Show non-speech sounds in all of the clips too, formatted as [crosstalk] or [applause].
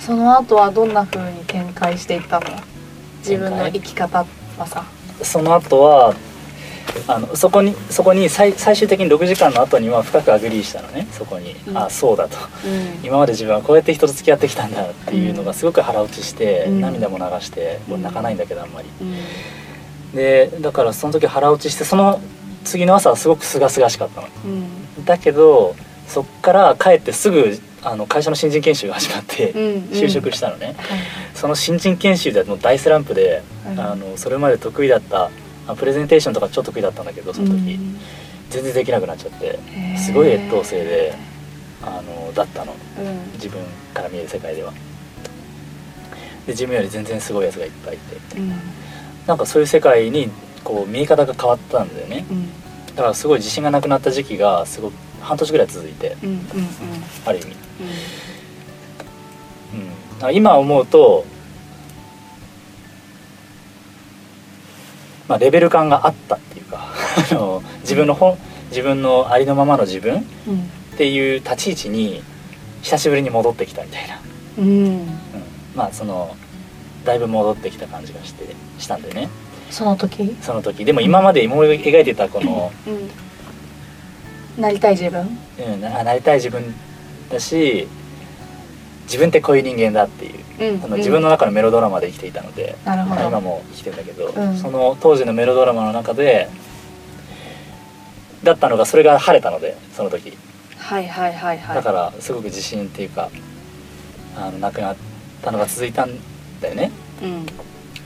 その後はどんな風に展開していったの？自分の生き方はさ。その後はあのそこにそこに最最終的に6時間の後には深く agree したのね。そこに、うん。あそうだと。うん。今まで自分はこうやって人と付き合ってきたんだっていうのがすごく腹落ちして、うん。涙も流して、もう泣かないんだけどあんまり。うん。でだからその時腹落ちしてその次の朝はすごく清々しかったの。うん。だけどそっから帰ってすぐあの会社の新人研修が始まってうん就職したのね、はいその新人研修でもう大スランプで、はいあのそれまで得意だったあプレゼンテーションとかちょっと得意だったんだけどその時、うん全然できなくなっちゃって。すごい劣等生であのだったの。うん。自分から見える世界では。で自分より全然すごいやつがいっぱいいて。うん。なんかそういう世界にこう見え方が変わったんだよね。うん。だからすごい自信がなくなった時期がすごく半年ぐらい続いてうんうんある意味、うん、だから今思うとまあレベル感があったっていうか [laughs] あの自分の本自分のありのままの自分うんっていう立ち位置に久しぶりに戻ってきたみたいな、うん。うん、まあそのだいぶ戻ってきた感じがしてしたんでね。その時？その時。でも今まで思い描いてたこの、うんなりたい自分？うん、ななりたい自分だし自分ってこういう人間だっていううんその自分の中のメロドラマで生きていたので、なるほど。まあ今も生きてんだけど、うん。その当時のメロドラマの中でだったのがそれが晴れたのでその時。はいはいはいはい。だからすごく自信っていうかあのなくなったのが続いたんだよね。うん。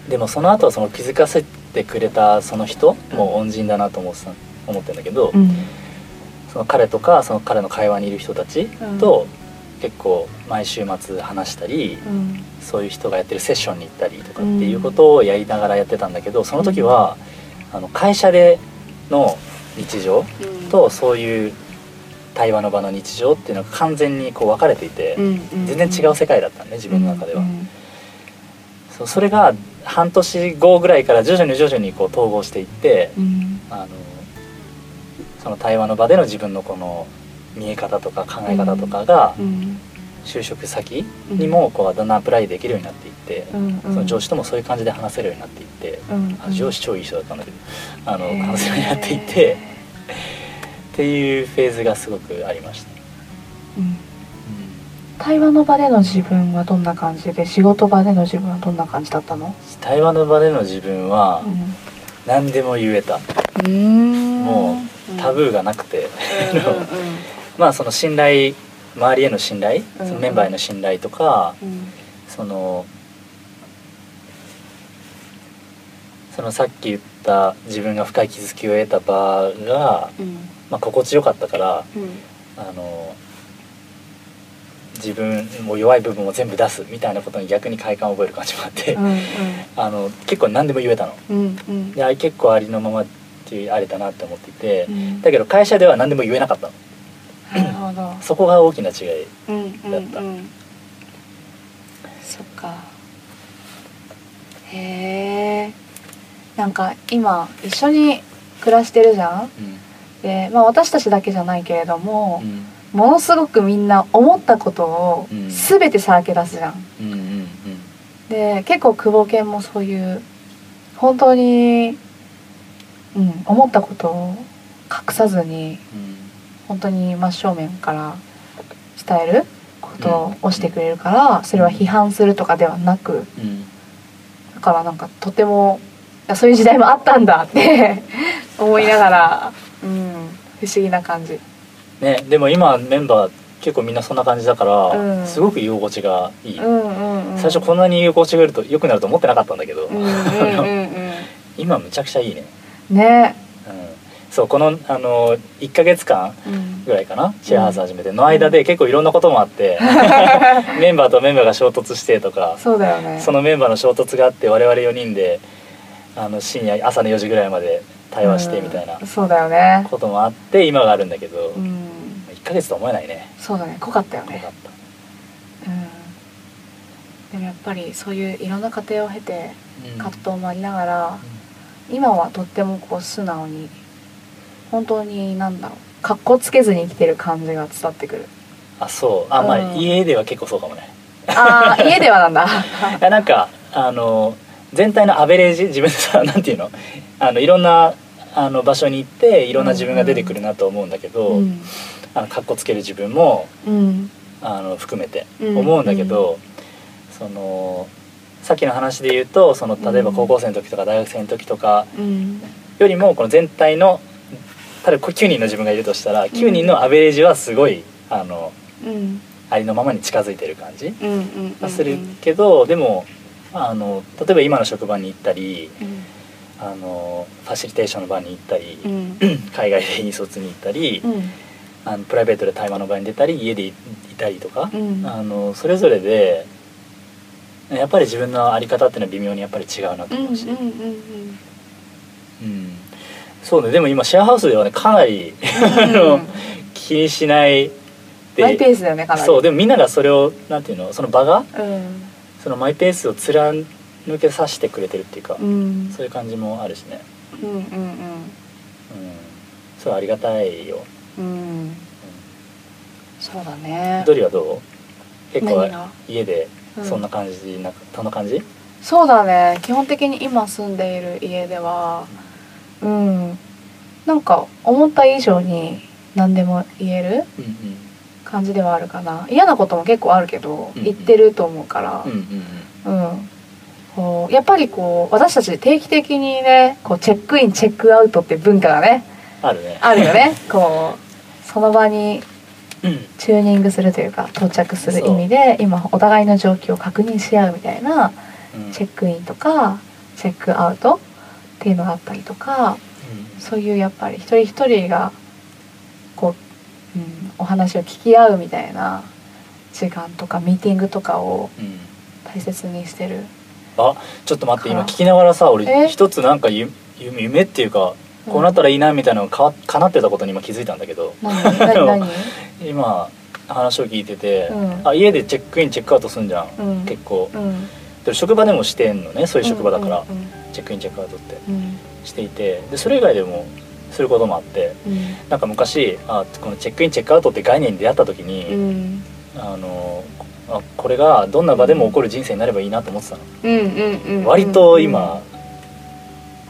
でもその後はその気づかせてくれたその人も恩人だなと思ってた思ってんだけど、うんその彼とかその彼の会話にいる人たちと結構毎週末話したり、うん。そういう人がやってるセッションに行ったりとかっていうことをやりながらやってたんだけどその時は、あの会社での日常とそういう対話の場の日常っていうのが完全にこう分かれていて、全然違う世界だったね自分の中では、うん。そうそれが半年後ぐらいから徐々に徐々にこう統合していって、うん。あのその対話の場での自分のこの見え方とか考え方とかがうん。就職先にもこうだんだんアプライできるようになっていって、うんその上司ともそういう感じで話せるようになっていって、うんあ上司超いい人だったんだけどあの話せるようになっていってっていうフェーズがすごくありました、うん。対話の場での自分はどんな感じで仕事場での自分はどんな感じだったの？対話の場での自分は何でも言えた、うん。もうタブーがなくて、うんうん [laughs] まあその信頼周りへの信頼、うんそのメンバーへの信頼とかうん。そのそのさっき言った自分が深い気づきを得た場が、うん。まあ、心地よかったからうん。あの自分も弱い部分を全部出すみたいなことに逆に快感を覚える感じもあって、うん。あの結構何でも言えたの。うんうん。であ結構ありのままっていうあれだなって思っていて、うん。だけど会社では何でも言えなかったの。なるほど。[clears throat] そこが大きな違いうんうんだったうん。そっか。へえなんか今一緒に暮らしてるじゃん。うん。で、まあ、私たちだけじゃないけれどもう、ん。ものすごくみんな思ったことをうん。全てさらけ出すじゃん。うんうんで結構久保健もそういう本当に、うん、思ったことを隠さずにうん。本当に真正面から伝えることをしてくれるから、それは批判するとかではなくうん。だからなんかとてもそういう時代もあったんだって [laughs] 思いながら、うん、不思議な感じ。ねでも今メンバー結構みんなそんな感じだから、うん。すごく居心地がいい、うんうんうん、最初こんなに居心地がいいと良くなると思ってなかったんだけど、うんうんうん [laughs] 今むちゃくちゃいいね、うんね。うん、そうこのあの1ヶ月間うん。ぐらいかなシェアハウス始めての間で結構いろんなこともあって [laughs] メンバーとメンバーが衝突してとかそうだよね。そのメンバーの衝突があって我々4人であの深夜朝の4時ぐらいまで対話してみたいなうん。そうだよね。こともあって今があるんだけど、うん。1ヶ月とは思えないね。そうだね。濃かったよね。濃かった。うん。でもやっぱりそういういろんな過程を経てうん。葛藤もありながら、今はとってもこう素直に本当になんだろう格好つけずに生きてる感じが伝わってくる。あそう。あまあ、うん。家では結構そうかもね。ああ [laughs] 家ではなんだ。いやなんかあの全体のアベレージ自分でさなんていうの？あのいろんなあの場所に行っていろんな自分が出てくるなと思うんだけど、うん。あのかっこつける自分もうん。あの含めてうん。思うんだけど、そのさっきの話で言うとその例えば高校生の時とか大学生の時とかうん。よりもこの全体の例えば9人の自分がいるとしたら9人のアベレージはすごいあのうん。ありのままに近づいてる感じがするけどでもあの例えば今の職場に行ったりうん。あのファシリテーションの場に行ったりう、ん。海外で引率に行ったり、うん。あのプライベートで対話の場に出たり家でいたりとか、うん。あのそれぞれでやっぱり自分の在り方っていうのは微妙にやっぱり違うなとうんうん思うし、うん。うん。そうね。でも今シェアハウスではねかなり [laughs] 気にしないで。マイペースだよねかなり。そう。でもみんながそれをなんていうのその場がうん。そのマイペースを貫けさせてくれてるっていうか、うん。そういう感じもあるしね、うんうんうん、そうありがたいよ、うん。うん。そうだね。ドリはどう？結構家でうん。そんな感じなそんな感じ、そうだね。基本的に今住んでいる家ではうん。なんか思った以上に何でも言えるうん感じではあるかな。嫌なことも結構あるけどうん言ってると思うから。うんこうやっぱりこう私たち定期的にねこうチェックインチェックアウトって文化がねあるね。あるよね。[laughs] こうその場にうんチューニングするというか到着する意味で今お互いの状況を確認し合うみたいなうん。チェックインとかチェックアウトっていうのがあったりとかそういうやっぱり一人一人がこう、うん、お話を聞き合うみたいな時間とかミーティングとかを大切にしてる。あちょっと待って今か聞きながらさえ？俺一つなんかゆ夢夢っていうかこうなったらいいなみたいなのがか叶ってたことに今気づいたんだけど。何？[laughs] 今話を聞いてて、うん。あ家でチェックインチェックアウトすんじゃん、うん。結構。うん。で職場でもしてんのねそういう職場だから、うんチェックインチェックアウトって。うん。していて。でそれ以外でもすることもあって。うん。なんか昔あこのチェックインチェックアウトって概念に出会った時に、うん。あのあこれがどんな場でも起こる人生になればいいなと思ってたの、うんうんうん割と今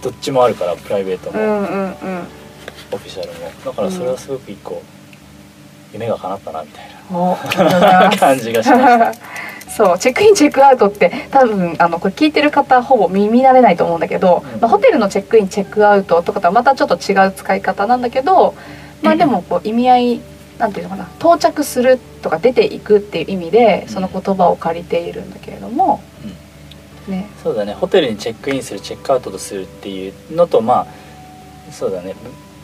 どっちもあるからプライベートも、うんうんうん。オフィシャルも。だからそれはすごく一個夢が叶ったなみたいな。[laughs] す。感じがしましたそうチェックインチェックアウトって多分あのこれ聞いてる方ほぼ耳慣れないと思うんだけど、うん。まあ、ホテルのチェックインチェックアウトとかとはまたちょっと違う使い方なんだけどまあでもこう意味合いなんていうのかな到着するとか出ていくっていう意味でその言葉を借りているんだけれども、ね。そうだね。ホテルにチェックインするチェックアウトとするっていうのとまあそうだね。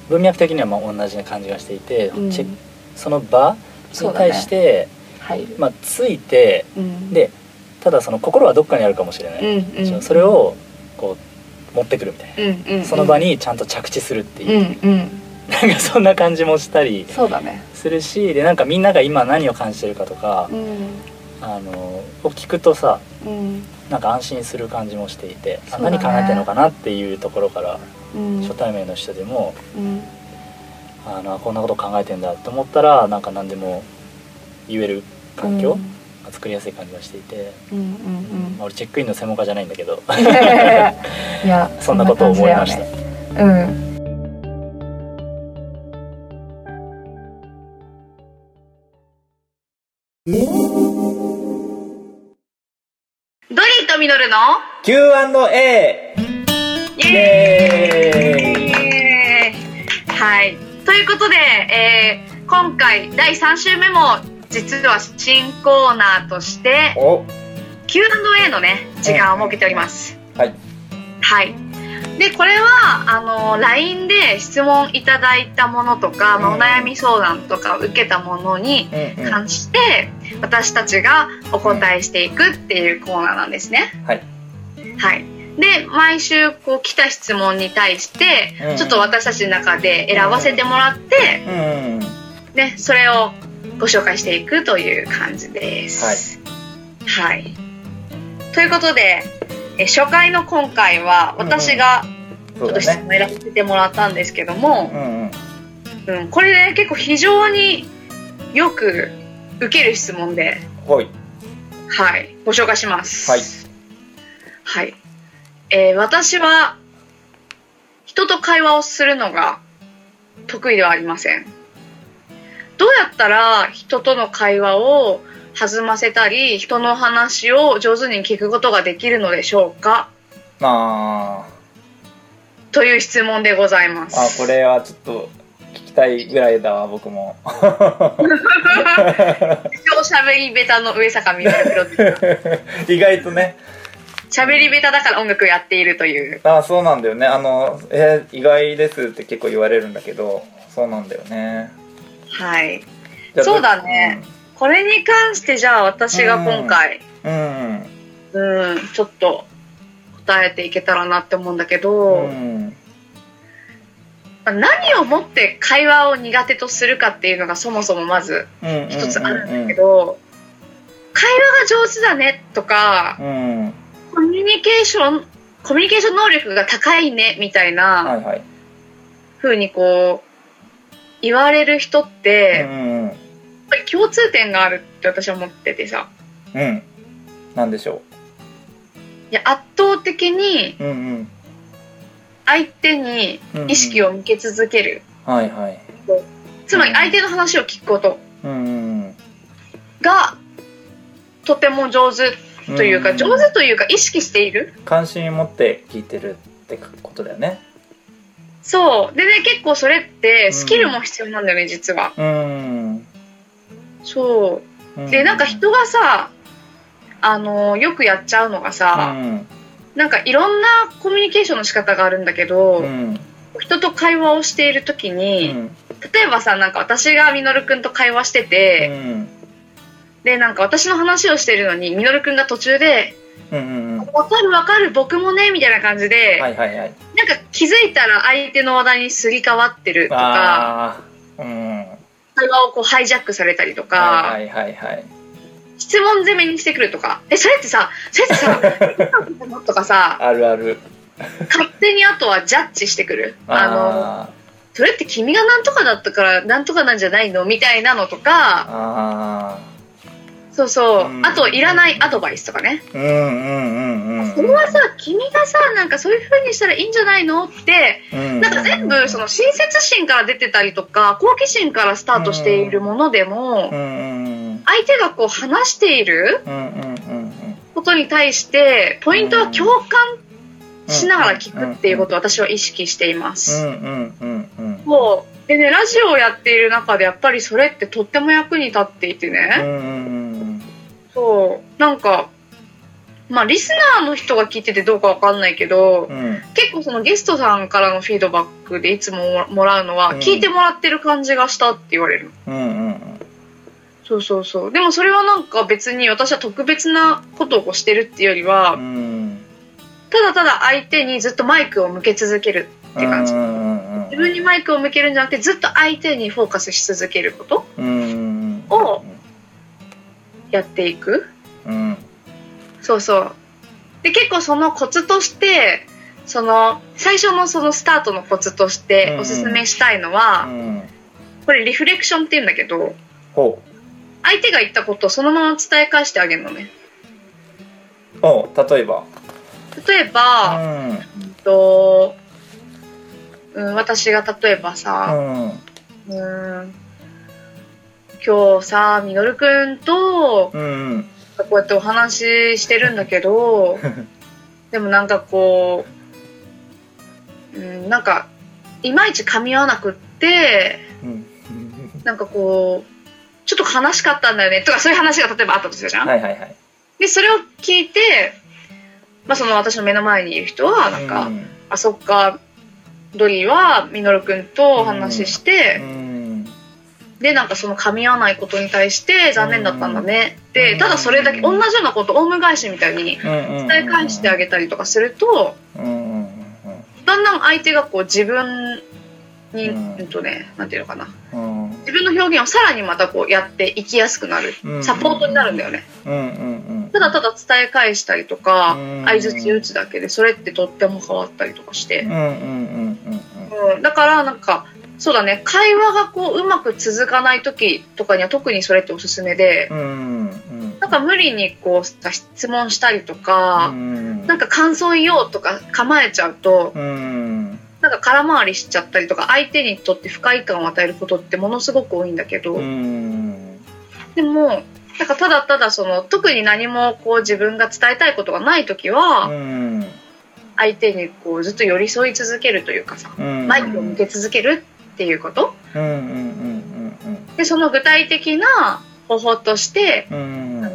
ぶ文脈的にはまあ同じな感じがしていて、うん。チェその場に対して、入る、まあ、ついてうん、でただその心はどっかにあるかもしれない、うんうん。それをこう持ってくるみたいな、うんうんうん。その場にちゃんと着地するっていう。う、んうん。なんかそんな感じもしたりするしでなんかみんなが今何を感じてるかとか、うん。あのを聞くとさうん。なんか安心する感じもしていて、ね。何考えてるのかなっていうところから、うん。初対面の人でもうんあのこんなこと考えてんだと思ったらなんか何でも言える環境が作りやすい感じがしていて、うんうんうん。まあ、俺チェックインの専門家じゃないんだけど。[laughs] いやそんなことを思いました。ねうん。ドリーとミドルの Q&A! イエエということで、えー今回第3週目も実は新コーナーとしてお。Q&A のね時間を設けております、はい。はい。でこれはあの LINE で質問いただいたものとか、まあお悩み相談とかを受けたものに関して私たちがお答えしていくっていうコーナーなんですね。はい。はい、で毎週こう来た質問に対してうんちょっと私たちの中で選ばせてもらって、うんね、それをご紹介していくという感じです。はい。ということでえ初回の今回は私がちょっと質問ね選ばせてもらったんですけども、うんうんうん、これね結構非常によく受ける質問で、ほいはい、ご紹介します。はい。はい。えー私は人と会話をするのが得意ではありません。どうやったら人との会話を弾ませたり、人の話を上手に聞くことができるのでしょうか？あという質問でございます。ーあこれはちょっと聞きたいぐらいだわ僕も。[laughs] 超喋りベタの上坂みたいな [laughs] 意外とね喋りベタだから音楽をやっているという。あそうなんだよね。あのえー意外ですって結構言われるんだけどそうなんだよね。はい。そうだね。これに関してじゃあ私が今回、うん。うん、ちょっと答えていけたらなって思うんだけど、うん。何をもって会話を苦手とするかっていうのがそもそもまずうん。一つあるんだけど、会話が上手だねとか、うんミュニケーション、コミュニケーション能力が高いねみたいはいなはい。風にこう、言われる人って、やっうんぱり共通点があるって私は思っててさ、うんなんでしょいや圧倒的に相手に意識を向け続ける。はいはい。つまり相手の話を聞くこと。がとても上手というか、ん。上手というか意識している？関心持って聞いてるってことだよね。そう。でね結構それってスキルも必要なんだよね、実は。うん。そう。うん。でなんか人がさあのよくやっちゃうのがうさ、ん。なんかいろんなコミュニケーションの仕方があるんだけど、うん。人と会話をしている時うに、ん。例えばさなんか私がみのるくんと会話してうて、んでなんか私の話をしてるのにみのるくんが途中でうんうんうん「わかるわかる僕もね」みたいな感じで、はいはいはい。なんか気づいたら相手の話題にすり替わってるとかうん。は会話をこうハイジャックされたりといか、はいはいはい。質問攻めにしてくるとか。えそれってさそれってさ [laughs] とかさあるある。勝手にあとはジャッジしてくる？あのあそれって君がなんとかだったからなんとかなんじゃないの？みたいなのとーかあそうそう。うん。あといらないアドバイスとかね。ーうんうんうんうん。それはさ君がさなんかそういう風にしたらいいんじゃないのって。うん。なんか全部その親切心から出てたりとか好奇心からスタートしているものでも相手がこう話していることに対してポイントは共感しながら聞くっていうことを私は意識していまうす。んうんうんうん。もう。でねラジオをやっている中でやっぱりそれってとっても役に立っていてね、うんうんうんそう。なんかまあリスナーの人が聞いててどうかわかんないけどうん。結構そのゲストさんからのフィードバックでいつももらうのはうん。聞いてもらってる感じがしたって言われるうんうんそうそうそう。でもそれはなんか別に私は特別なことをこうしてるっていうよりはうん。ただただ相手にずっとマイクを向け続けるって感じ。うんうん自分にマイクを向けるんじゃなくてずっと相手にフォーカスし続けることうん。をやっていく。うん。そうそう。で結構そのコツとしてその最初のそのスタートのコツとしておすすめしたいのは、うん。これリフレクションって言うんだけどほ相手が言ったことをそのまま伝え返してあげるのね。うお例えば。例えうば、ん。うんとうん、私が例えばうさ、ん。うん、今日さみのるくんとうんこうやってお話ししてるんだけど [laughs] でもなんかこう、うん、なんかいまいち噛み合わなくってうん。なんかこうちょっと悲しかったんだよねとかそういう話が例えばあったとするじゃん。はいはいはい。でそれを聞いてまあその私の目の前にいる人はなんか、あそっかドリーはミノル君とお話しして、でなんかその噛み合わないことに対して残念だったんだね。でうん。ただそれだけ同じようなことオウム返しみたいに伝え返してあげたりとかするとだんだん相手がこう自分に、うん。うんとねなんていうのかな。うん。自分の表現をさらにまたこうやっていきやすくなるうん。サポートになるんだよね。うんうんただただ伝え返したりとかうん。相づち打つだけでそれってとっても変わったりとかして。うんうんうんうん。うん、だからなんかそうだね。会話がこううまく続かない時とかには特にそれっておすすめで。うんうん。なんか無理にこうさ質問したりとか、うん。なんか感想言おうとか構えちゃうとうん。なんか空回りしちゃったりとか相手にとって不快感を与えることってものすごく多いんだけど、うん。でもなんかただただその特に何もこう自分が伝えたいことがない時は、うん。相手にこうずっと寄り添い続けるというかさ、うん。マイクを向け続けるっていうこと？うんうんうんでその具体的な方法としてうんうん伝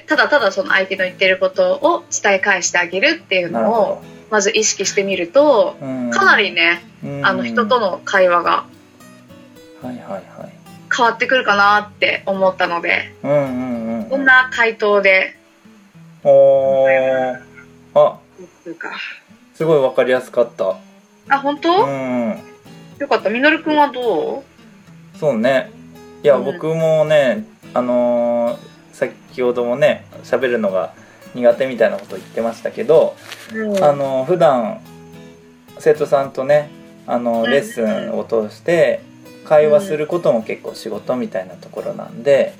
えただただその相手の言ってることを伝え返してあげるっていうのをまず意識してみるとどうん。かなりねあの人との会話がはいはいはい。変わってくるかなって思ったのでうんうんうんこんな回答で。おー。あ。すごいわかりやすかった。あ本当、うんよかった。みのるくんはどそうね。いや、うん。僕もねあのー先ほどもね喋るのが苦手みたいなこと言ってましたけど、う、うん。あのー普段生徒さんとねあのーうん。レッスンを通して会話することも結構仕事みたいなところなんで、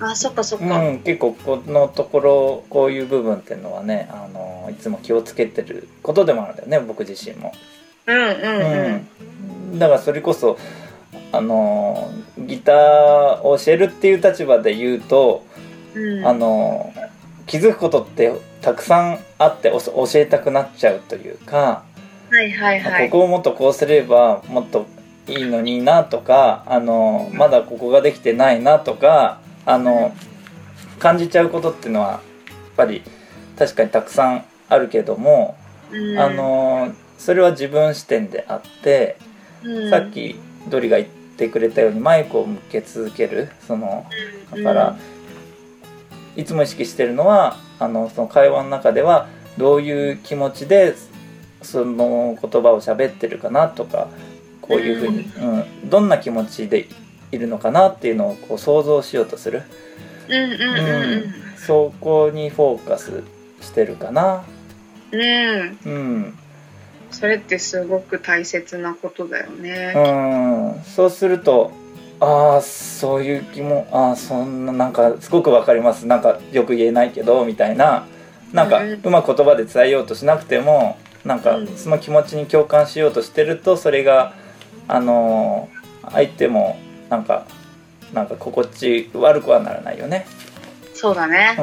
あそっかそっうか、ん、結構このところこういう部分っていうのはね、あのーいつも気をつけてることでもあるんだよね僕自身も。うん、うんうん。うん、だからそれこそあのギターを教えるっていう立場で言うと、うん。あの気づくことってたくさんあってお教えたくなっちゃうというか、はいはいはい。ここをもっとこうすればもっといいのになとかあのまだここができてないなとかあの感じちゃうことっていうのはやっぱり確かにたくさんあるけども、うん。あのそれは自分視点であって。うん。さっきドリが言ってくれたようにマイクを向け続けるそのだから、いつも意識してるのはあのその会話の中ではどういう気持ちでその言葉を喋ってるかなとかこういうふうに、うん、どんな気持ちでいるのかなっていうのをこう想像しようとする、うんうんうん。そこにフォーカスしてるかな。うんうん。うんそれってすごく大切なことだよね。うんそうするとああそういう気もああそんななんかすごくわかりますなんかよく言えないけどみたいななんかうんうまく言葉で伝えようとしなくてもなんかうんその気持ちに共感しようとしてるとそれがあのー相手もなんかなんか心地悪くはならないよね。そうだね。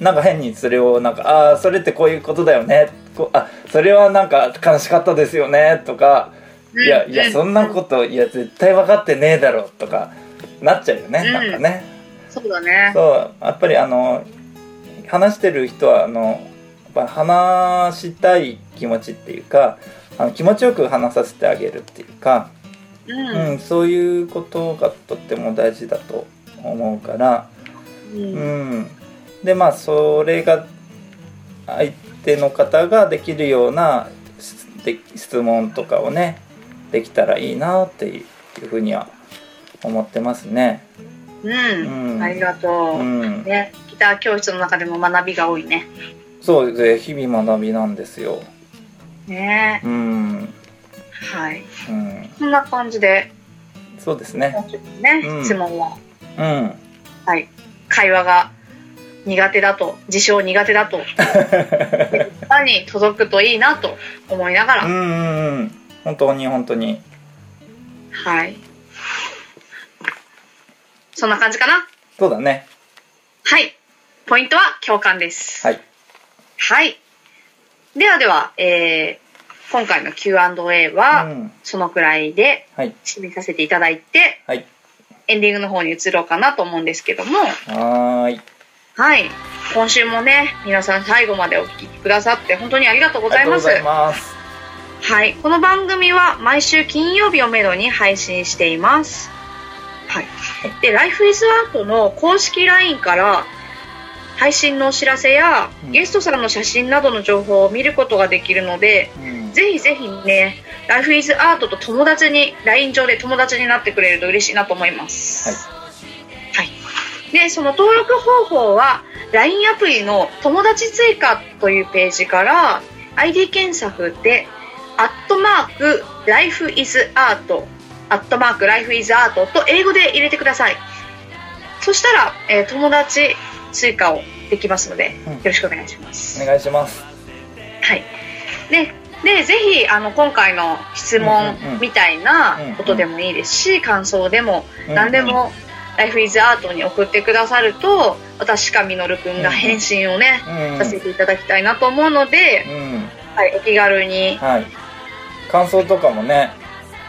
うん、なんか変にそれをなんか「ああーそれってこういうことだよね」こあそれはなんか悲しかったですよね。とか「いやいやそんなこといや絶対分かってねえだろ」とかなっちゃうよね、うん。なんかね。そうだね。そう。やっぱりあの話してる人はあのやっぱ話したい気持ちっていうかあの気持ちよく話させてあげるっていうか、ううんん、そういうことがとっても大事だと思うから。ううんん、でまあそれが相手の方ができるような質問とかをねできたらいいなっていうふうには思ってますね。うん、うんありがとう。うん、ね、ギター教室の中でも学びが多いね。そうで日々学びなんですよ。ね、うん、はい。うん、こんな感じで、そうですね。ね、うん質問は、うん、はい、会話が苦手だと、自称苦手だと、方に届くといいなと思いながら、うん、うん、うん、本当に本当に。はい。そんな感じかな。そうだね。はい。ポイントは共感です。はい。はい。ではでは、えー今回の Q&A うは、ん、そのくらいではい、締めさせていただいて、はい、エンディングの方に移ろうかなと思うんですけども、はーい。はい。今週もね皆さん最後までお聞きくださって本当にありがとうごありがとうございますますはい、この番組は毎週金曜日をめどに配信しています。はい。で、Life is Art の公式 LINE から配信のお知らせや、うんゲストさんの写真などの情報を見ることができるので、うんぜひぜひね、Life is Art と友達に、LINE 上で友達になってくれると嬉しいなと思います。はい。で、その登録方法は、LINE アプリの友達追加というページから、ID 検索で、アットマーク、Life is Art、アットマーク、Life is Art と英語で入れてください。そしたら、えー友達追加をできますので、うんよろしくお願いします。お願いしますはい。で、で、ぜひ、あの、今回の質問みたいなことでもいいですし、感想でも、うん何でも、Life is Art に送ってくださると、私かみのるくんが返信をね、うん。させていただきたいなと思うので、うん。はい、お気軽に、はい。感想とかもね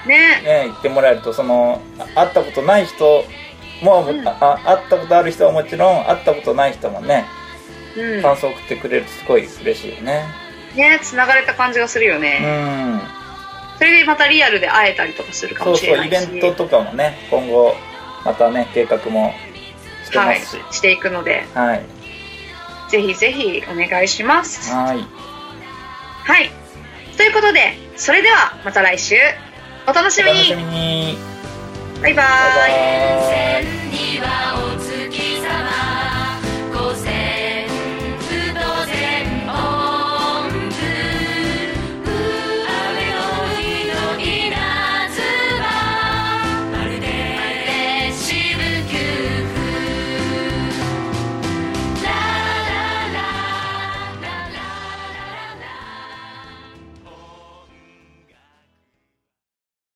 ね、ね言ってもらえるとそのあ会ったことない人も、うん。ああ会ったことある人はもちろん会ったことない人もねうん。感想送ってくれるとすごい嬉しいよね。ね、繋がれた感じがするようね。ん。それでまたリアルで会えたりとかするかそうもしれないし。そうイベントとかもね今後またね計画もしてまはいすし、していくので、はい。ぜひぜひお願いします。はい。はい。ということで、それではまた来週、お楽しみに。バイバーイ